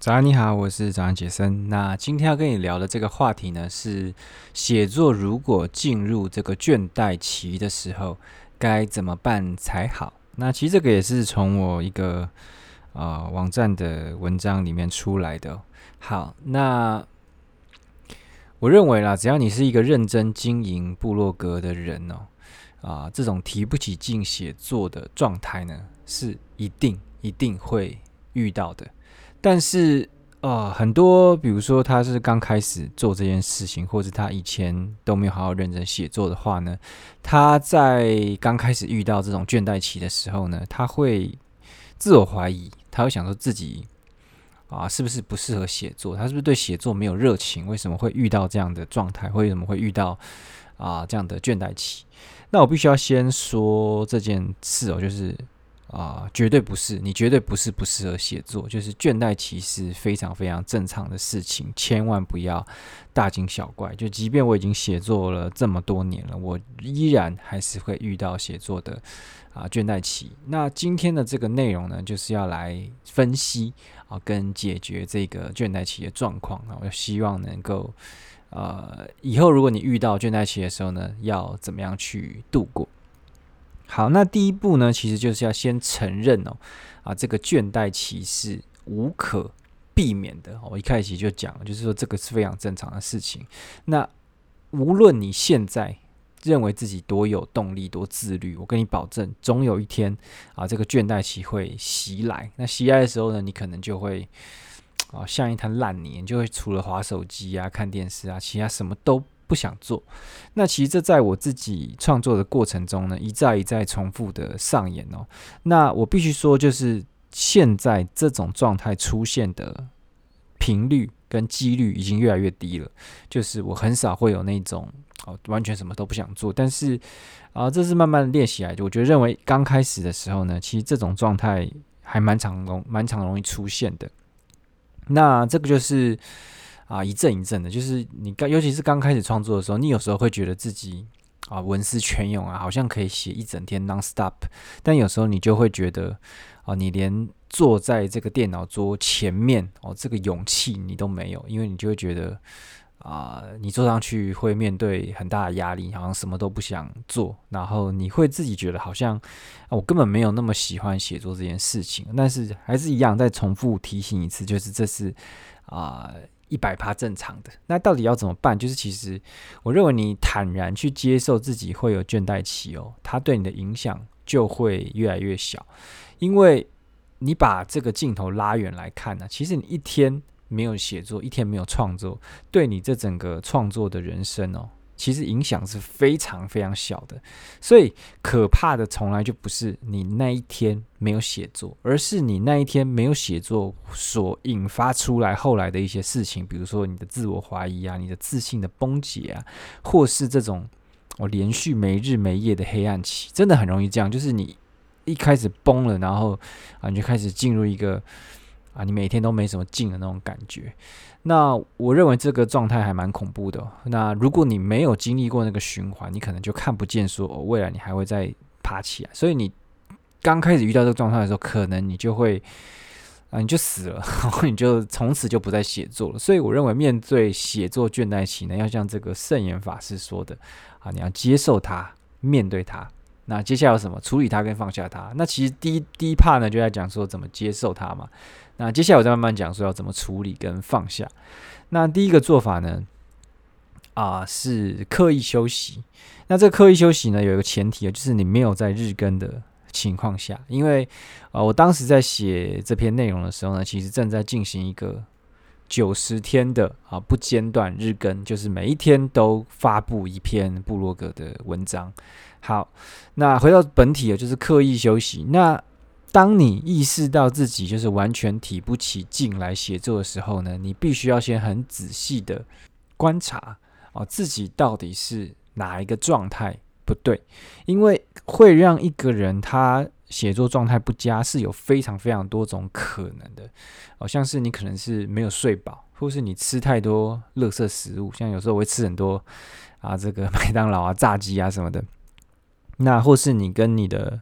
早安，你好，我是早安杰森。那今天要跟你聊的这个话题呢，是写作如果进入这个倦怠期的时候，该怎么办才好？那其实这个也是从我一个、呃、网站的文章里面出来的。好，那我认为啦，只要你是一个认真经营部落格的人哦，啊、这种提不起劲写作的状态呢，是一定一定会遇到的。但是啊、呃，很多比如说他是刚开始做这件事情，或者他以前都没有好好认真写作的话呢，他在刚开始遇到这种倦怠期的时候呢，他会自我怀疑，他会想说自己啊是不是不适合写作，他是不是对写作没有热情？为什么会遇到这样的状态？为什么会遇到啊这样的倦怠期？那我必须要先说这件事哦，就是。啊、绝对不是，你绝对不是不适合写作，就是倦怠期是非常非常正常的事情，千万不要大惊小怪。就即便我已经写作了这么多年了，我依然还是会遇到写作的啊、倦怠期。那今天的这个内容呢，就是要来分析啊、跟解决这个倦怠期的状况啊。我希望能够呃，以后如果你遇到倦怠期的时候呢，要怎么样去度过？好，那第一步呢，其实就是要先承认哦，啊，这个倦怠期是无可避免的。我一开始就讲，就是说这个是非常正常的事情。那无论你现在认为自己多有动力、多自律，我跟你保证，总有一天啊，这个倦怠期会袭来。那袭来的时候呢，你可能就会啊，像一滩烂泥，你就会除了滑手机啊、看电视啊，其他什么都。不想做，那其实这在我自己创作的过程中呢，一再一再重复的上演哦。那我必须说，就是现在这种状态出现的频率跟几率已经越来越低了。就是我很少会有那种哦，完全什么都不想做。但是啊，这是慢慢练习来的。我觉得认为刚开始的时候呢，其实这种状态还蛮常容蛮常容易出现的。那这个就是。啊，一阵一阵的，就是你刚，尤其是刚开始创作的时候，你有时候会觉得自己啊文思泉涌啊，好像可以写一整天 non stop，但有时候你就会觉得啊，你连坐在这个电脑桌前面哦，这个勇气你都没有，因为你就会觉得啊，你坐上去会面对很大的压力，好像什么都不想做，然后你会自己觉得好像，我根本没有那么喜欢写作这件事情，但是还是一样再重复提醒一次，就是这是啊。一百趴正常的，那到底要怎么办？就是其实我认为你坦然去接受自己会有倦怠期哦，它对你的影响就会越来越小，因为你把这个镜头拉远来看呢，其实你一天没有写作，一天没有创作，对你这整个创作的人生哦。其实影响是非常非常小的，所以可怕的从来就不是你那一天没有写作，而是你那一天没有写作所引发出来后来的一些事情，比如说你的自我怀疑啊，你的自信的崩解啊，或是这种我连续没日没夜的黑暗期，真的很容易这样，就是你一开始崩了，然后啊，你就开始进入一个啊，你每天都没什么劲的那种感觉。那我认为这个状态还蛮恐怖的。那如果你没有经历过那个循环，你可能就看不见说哦，未来你还会再爬起来。所以你刚开始遇到这个状态的时候，可能你就会啊，你就死了，然后你就从此就不再写作了。所以我认为面对写作倦怠期呢，要像这个圣严法师说的啊，你要接受它，面对它。那接下来有什么？处理它跟放下它。那其实第一第一 part 呢，就在讲说怎么接受它嘛。那接下来我再慢慢讲说要怎么处理跟放下。那第一个做法呢，啊、是刻意休息。那这刻意休息呢，有一个前提啊，就是你没有在日更的情况下，因为啊、我当时在写这篇内容的时候呢，其实正在进行一个九十天的啊不间断日更，就是每一天都发布一篇部落格的文章。好，那回到本体啊，就是刻意休息。那当你意识到自己就是完全提不起劲来写作的时候呢，你必须要先很仔细的观察哦，自己到底是哪一个状态不对，因为会让一个人他写作状态不佳是有非常非常多种可能的，哦，像是你可能是没有睡饱，或是你吃太多垃圾食物，像有时候我会吃很多啊，这个 麦当劳啊、炸鸡啊什么的。那或是你跟你的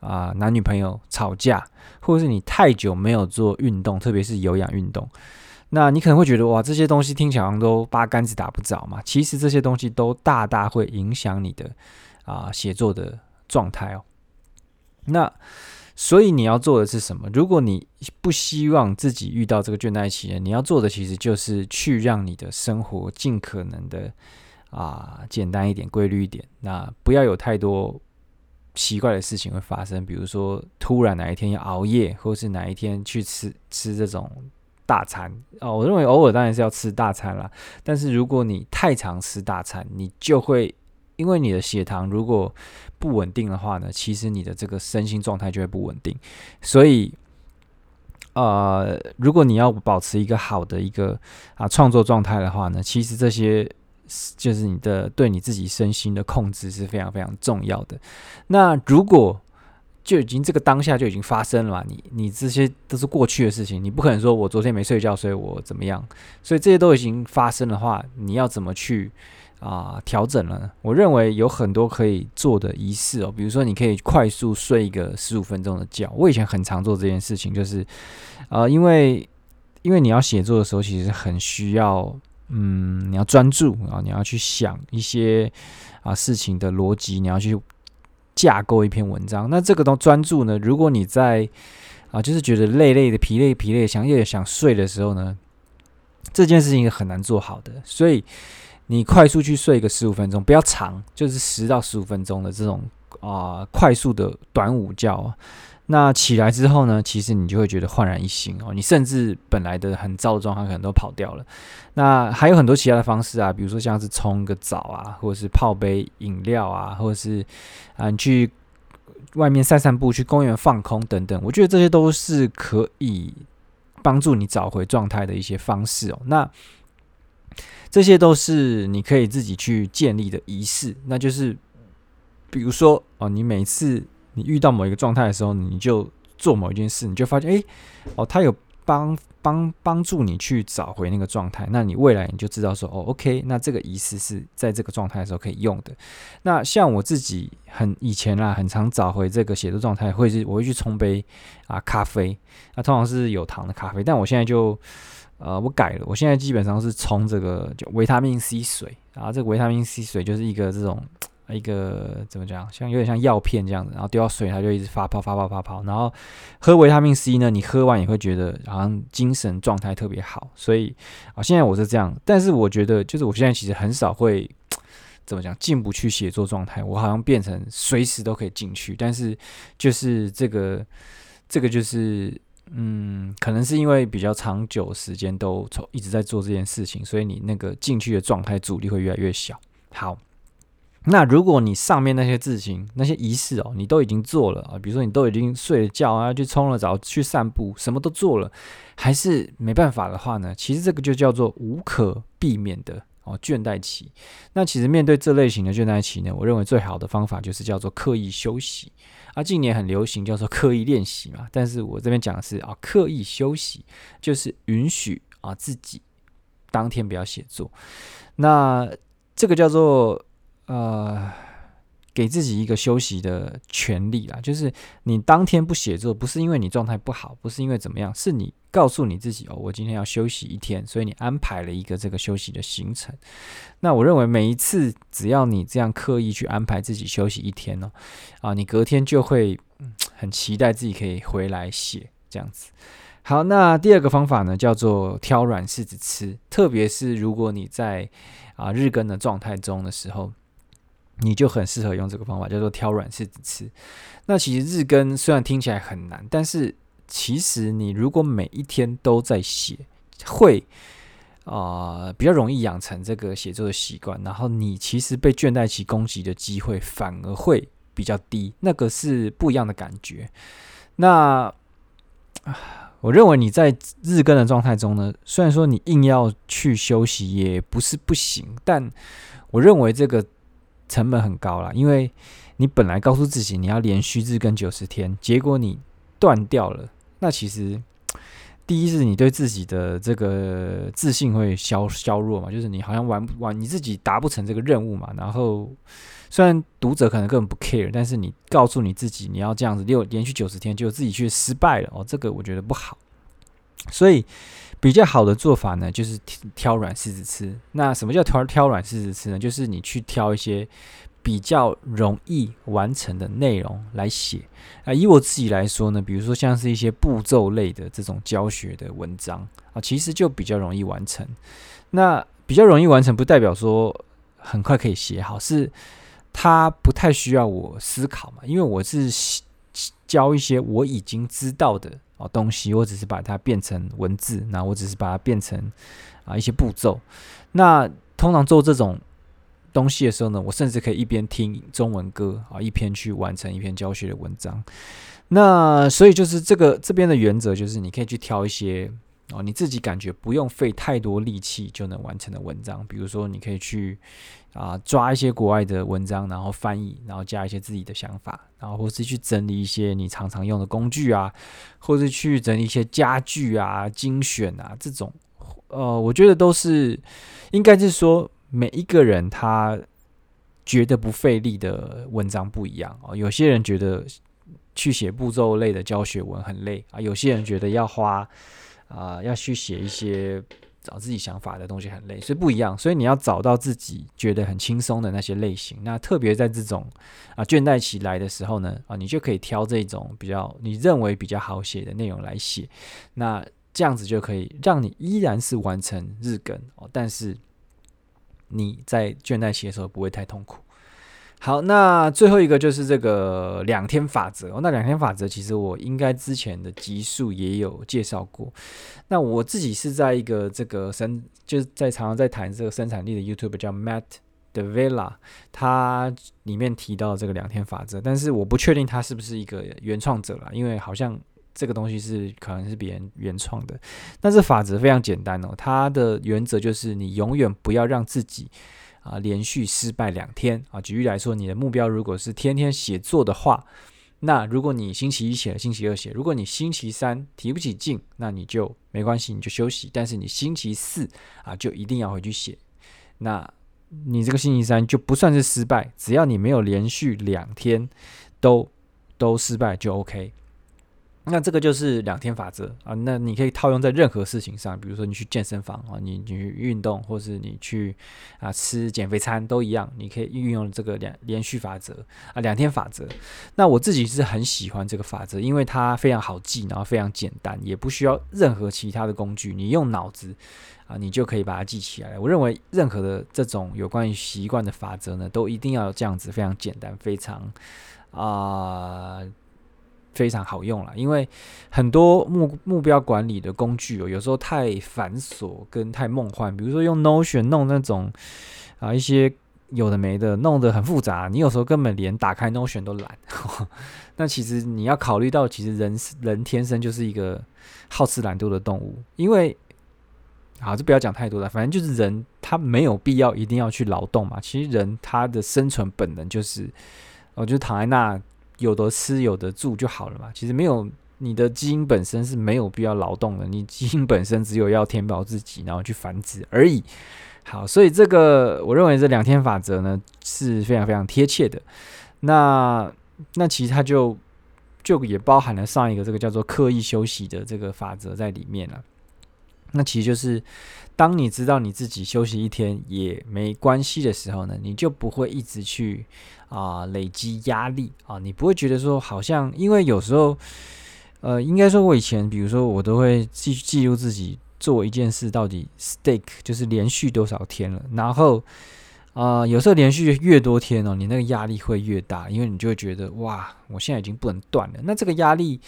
啊、男女朋友吵架，或者是你太久没有做运动，特别是有氧运动，那你可能会觉得哇，这些东西听起来好像都八竿子打不着嘛。其实这些东西都大大会影响你的啊、写作的状态哦。那所以你要做的是什么？如果你不希望自己遇到这个倦怠期，你要做的其实就是去让你的生活尽可能的啊简单一点、规律一点。那不要有太多奇怪的事情会发生，比如说突然哪一天要熬夜，或是哪一天去吃吃这种大餐哦。我认为偶尔当然是要吃大餐啦，但是如果你太常吃大餐，你就会。因为你的血糖如果不稳定的话呢，其实你的这个身心状态就会不稳定。所以，呃，如果你要保持一个好的一个啊创作状态的话呢，其实这些就是你的对你自己身心的控制是非常非常重要的。那如果就已经这个当下就已经发生了嘛，你你这些都是过去的事情，你不可能说我昨天没睡觉，所以我怎么样？所以这些都已经发生的话，你要怎么去？啊，调整了呢。我认为有很多可以做的仪式哦，比如说你可以快速睡一个十五分钟的觉。我以前很常做这件事情，就是，呃，因为因为你要写作的时候，其实很需要，嗯，你要专注啊，你要去想一些啊事情的逻辑，你要去架构一篇文章。那这个都专注呢，如果你在啊，就是觉得累累的、疲累疲累，想也想睡的时候呢，这件事情很难做好的，所以。你快速去睡个十五分钟，不要长，就是十到十五分钟的这种啊、快速的短午觉。那起来之后呢，其实你就会觉得焕然一新哦。你甚至本来的很糟的状态可能都跑掉了。那还有很多其他的方式啊，比如说像是冲个澡啊，或者是泡杯饮料啊，或者是啊你去外面散散步，去公园放空等等。我觉得这些都是可以帮助你找回状态的一些方式哦。那这些都是你可以自己去建立的仪式，那就是，比如说哦，你每次你遇到某一个状态的时候，你就做某一件事，你就发现，哎，哦，它有帮帮帮助你去找回那个状态，那你未来你就知道说，哦，OK，那这个仪式是在这个状态的时候可以用的。那像我自己很以前啦，很常找回这个写作状态，会是我会去冲杯啊咖啡，那通常是有糖的咖啡，但我现在就。呃，我改了，我现在基本上是冲这个就维他命 C 水，然后这个维他命 C 水就是一个这种一个怎么讲，像有点像药片这样子，然后丢到水它就一直发泡发泡发泡，然后喝维他命 C 呢，你喝完也会觉得好像精神状态特别好，所以啊，现在我是这样，但是我觉得就是我现在其实很少会怎么讲进不去写作状态，我好像变成随时都可以进去，但是就是这个这个就是。嗯，可能是因为比较长久时间都从一直在做这件事情，所以你那个进去的状态阻力会越来越小。好，那如果你上面那些事情、那些仪式哦，你都已经做了啊，比如说你都已经睡了觉啊，去冲了澡、去散步，什么都做了，还是没办法的话呢？其实这个就叫做无可避免的哦倦怠期。那其实面对这类型的倦怠期呢，我认为最好的方法就是叫做刻意休息。啊，近年很流行叫做刻意练习嘛，但是我这边讲的是啊，刻意休息，就是允许啊自己当天不要写作，那这个叫做呃。给自己一个休息的权利啦，就是你当天不写作，不是因为你状态不好，不是因为怎么样，是你告诉你自己哦，我今天要休息一天，所以你安排了一个这个休息的行程。那我认为每一次只要你这样刻意去安排自己休息一天呢，啊，你隔天就会很期待自己可以回来写这样子。好，那第二个方法呢，叫做挑软柿子吃，特别是如果你在啊日更的状态中的时候。你就很适合用这个方法，叫做挑软柿子吃。那其实日更虽然听起来很难，但是其实你如果每一天都在写，会啊、比较容易养成这个写作的习惯。然后你其实被倦怠期攻击的机会反而会比较低，那个是不一样的感觉。那我认为你在日更的状态中呢，虽然说你硬要去休息也不是不行，但我认为这个。成本很高啦，因为你本来告诉自己你要连续日更九十天，结果你断掉了，那其实第一是你对自己的这个自信会削削弱嘛，就是你好像完不完你自己达不成这个任务嘛，然后虽然读者可能根本不 care，但是你告诉你自己你要这样子六连续九十天，就自己去失败了哦，这个我觉得不好。所以比较好的做法呢，就是挑软柿子吃。那什么叫挑挑软柿子吃呢？就是你去挑一些比较容易完成的内容来写啊。以我自己来说呢，比如说像是一些步骤类的这种教学的文章啊，其实就比较容易完成。那比较容易完成，不代表说很快可以写好，是它不太需要我思考嘛，因为我是教一些我已经知道的哦东西，我只是把它变成文字，那我只是把它变成啊一些步骤。那通常做这种东西的时候呢，我甚至可以一边听中文歌啊，一边去完成一篇教学的文章。那所以就是这个这边的原则，就是你可以去挑一些。哦，你自己感觉不用费太多力气就能完成的文章，比如说你可以去啊、抓一些国外的文章，然后翻译，然后加一些自己的想法，然后或是去整理一些你常常用的工具啊，或是去整理一些家具啊、精选啊这种，呃，我觉得都是应该是说每一个人他觉得不费力的文章不一样哦，有些人觉得去写步骤类的教学文很累啊，有些人觉得要花。啊、要去写一些找自己想法的东西很累，所以不一样。所以你要找到自己觉得很轻松的那些类型。那特别在这种啊倦怠期来的时候呢，啊，你就可以挑这种比较你认为比较好写的内容来写。那这样子就可以让你依然是完成日更哦，但是你在倦怠期的时候不会太痛苦。好，那最后一个就是这个两天法则。那两天法则其实我应该之前的集数也有介绍过。那我自己是在一个这个生，就是在常常在谈这个生产力的 YouTube 叫 Matt D'Avella，他里面提到这个两天法则，但是我不确定他是不是一个原创者啦，因为好像这个东西是可能是别人原创的。但是法则非常简单哦，它的原则就是你永远不要让自己。啊，连续失败两天啊！举例来说，你的目标如果是天天写作的话，那如果你星期一写了，星期二写，如果你星期三提不起劲，那你就没关系，你就休息。但是你星期四啊，就一定要回去写。那你这个星期三就不算是失败，只要你没有连续两天都都失败就 OK。那这个就是两天法则啊，那你可以套用在任何事情上，比如说你去健身房啊，你你去运动，或是你去啊吃减肥餐都一样，你可以运用这个两连续法则啊，两天法则。那我自己是很喜欢这个法则，因为它非常好记，然后非常简单，也不需要任何其他的工具，你用脑子啊，你就可以把它记起来。我认为任何的这种有关于习惯的法则呢，都一定要这样子，非常简单，非常啊。非常好用了，因为很多目目标管理的工具哦，有时候太繁琐跟太梦幻。比如说用 Notion 弄那种啊一些有的没的，弄得很复杂，你有时候根本连打开 Notion 都懒。那其实你要考虑到，其实人人天生就是一个好吃懒惰的动物。因为好，就不要讲太多了，反正就是人他没有必要一定要去劳动嘛。其实人他的生存本能就是，我就躺在那。有的吃有的住就好了嘛。其实没有，你的基因本身是没有必要劳动的，你 基因本身只有要填饱自己，然后去繁殖而已。好，所以这个我认为这两天法则呢是非常非常贴切的。那那其实它就就也包含了上一个这个叫做刻意休息的这个法则在里面了。那其实就是，当你知道你自己休息一天也没关系的时候呢，你就不会一直去啊、累积压力啊，你不会觉得说好像，因为有时候，呃，应该说我以前，比如说我都会记记录自己做一件事到底 stick 就是连续多少天了，然后啊、有时候连续越多天哦，你那个压力会越大，因为你就会觉得哇，我现在已经不能断了，那这个压力。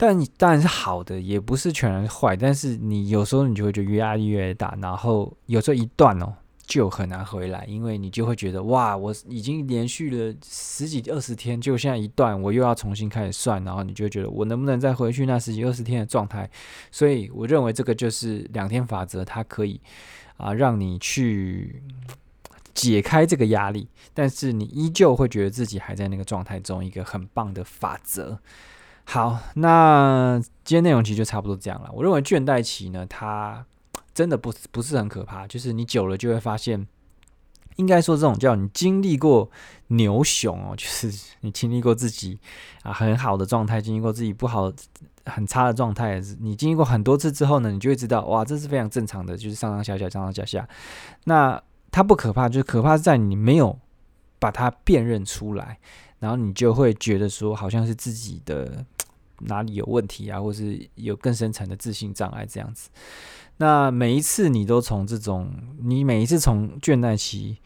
但你当然是好的，也不是全然坏。但是你有时候你就会觉得压力越来越大，然后有时候一断哦，就很难回来，因为你就会觉得哇，我已经连续了十几二十天，就现在一段，我又要重新开始算，然后你就觉得我能不能再回去那十几二十天的状态？所以我认为这个就是两天法则，它可以啊让你去解开这个压力，但是你依旧会觉得自己还在那个状态中，一个很棒的法则。好，那今天内容其实就差不多这样了。我认为倦怠期呢，它真的不不是很可怕，就是你久了就会发现，应该说这种叫你经历过牛熊哦，就是 你经历过自己啊很好的状态，经历过自己不好很差的状态，你经历过很多次之后呢，你就会知道哇，这是非常正常的，就是上上下下，上上下下。那它不可怕，就是可怕在你没有把它辨认出来，然后你就会觉得说好像是自己的哪里有问题啊，或是有更深层的自信障碍这样子。那每一次你都从这种，你每一次从倦怠期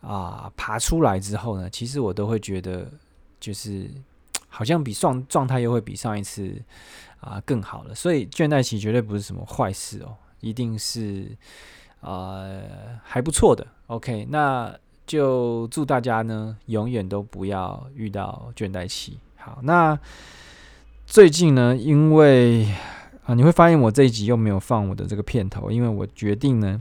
啊爬出来之后呢，其实我都会觉得，就是 好像比状状态又会比上一次啊更好了。所以倦怠期绝对不是什么坏事哦，一定是啊还不错的。OK，那就祝大家呢永远都不要遇到倦怠期。好，那最近呢，因为啊，你会发现我这一集又没有放我的这个片头，因为我决定呢，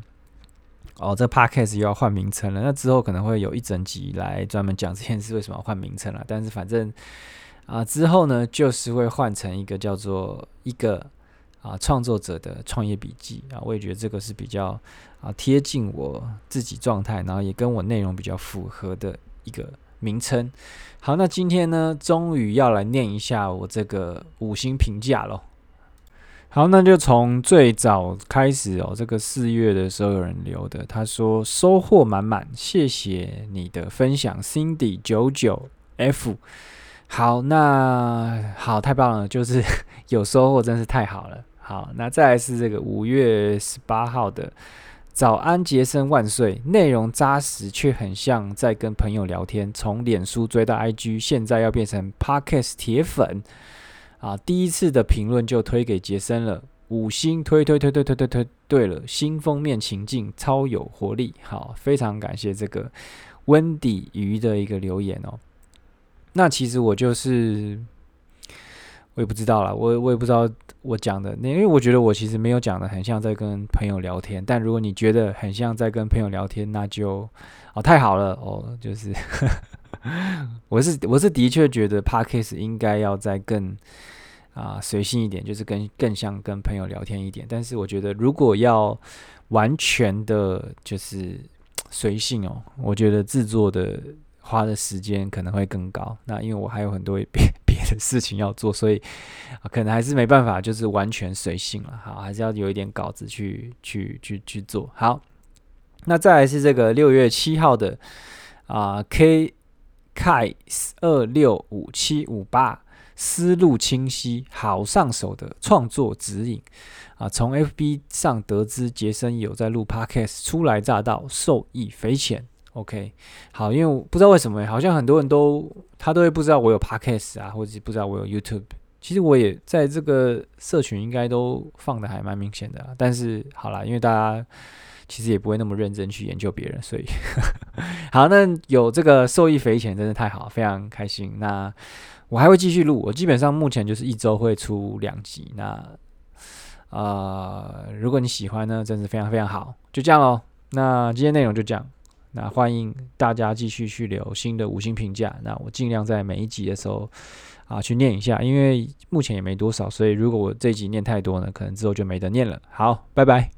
哦，这 podcast 又要换名称了。那之后可能会有一整集来专门讲这件事为什么要换名称了。但是反正啊，之后呢，就是会换成一个叫做一个啊创作者的创业笔记啊。我也觉得这个是比较啊贴近我自己状态，然后也跟我内容比较符合的一个名称。好，那今天呢，终于要来念一下我这个五星评价喽。好，那就从最早开始哦。这个四月的时候有人留的，他说收获满满，谢谢你的分享，Cindy 九九 F。好，那好，太棒了，就是 有收获，真是太好了。好，那再来是这个五月十八号的早安，杰森万岁，内容扎实却很像在跟朋友聊天。从脸书追到 IG，现在要变成 Podcast 铁粉。啊，第一次的评论就推给杰森了，五星推推推推推推推，对了，新封面情境超有活力，好，非常感谢这个温迪鱼的一个留言哦。那其实我就是，我也不知道啦，我我也不知道我讲的，那因为我觉得我其实没有讲的很像在跟朋友聊天，但如果你觉得很像在跟朋友聊天，那就哦太好了哦，就是。我是我是的确觉得 p a r k a s 应该要再更啊随性一点，就是跟更像跟朋友聊天一点。但是我觉得如果要完全的，就是随性哦，我觉得制作的花的时间可能会更高。那因为我还有很多别的事情要做，所以可能还是没办法，就是完全随性了。好，还是要有一点稿子去去去去做。好，那再来是这个六月七号的啊，K K 二六五七五八，思路清晰，好上手的创作指引啊！从 FB 上得知杰森有在录 Podcast，初来乍到，受益匪浅。OK，好，因为我不知道为什么，好像很多人都他都会不知道我有 Podcast 啊，或者是不知道我有 YouTube。其实我也在这个社群应该都放的还蛮明显的，但是好啦，因为大家。其实也不会那么认真去研究别人，所以 好，那有这个受益匪浅，真的太好，非常开心。那我还会继续录，我基本上目前就是一周会出两集。那啊、呃，如果你喜欢呢，真是非常非常好，就这样喽。那今天内容就这样，那欢迎大家继续去留新的五星评价。那我尽量在每一集的时候啊去念一下，因为目前也没多少，所以如果我这集念太多呢，可能之后就没得念了。好，拜拜。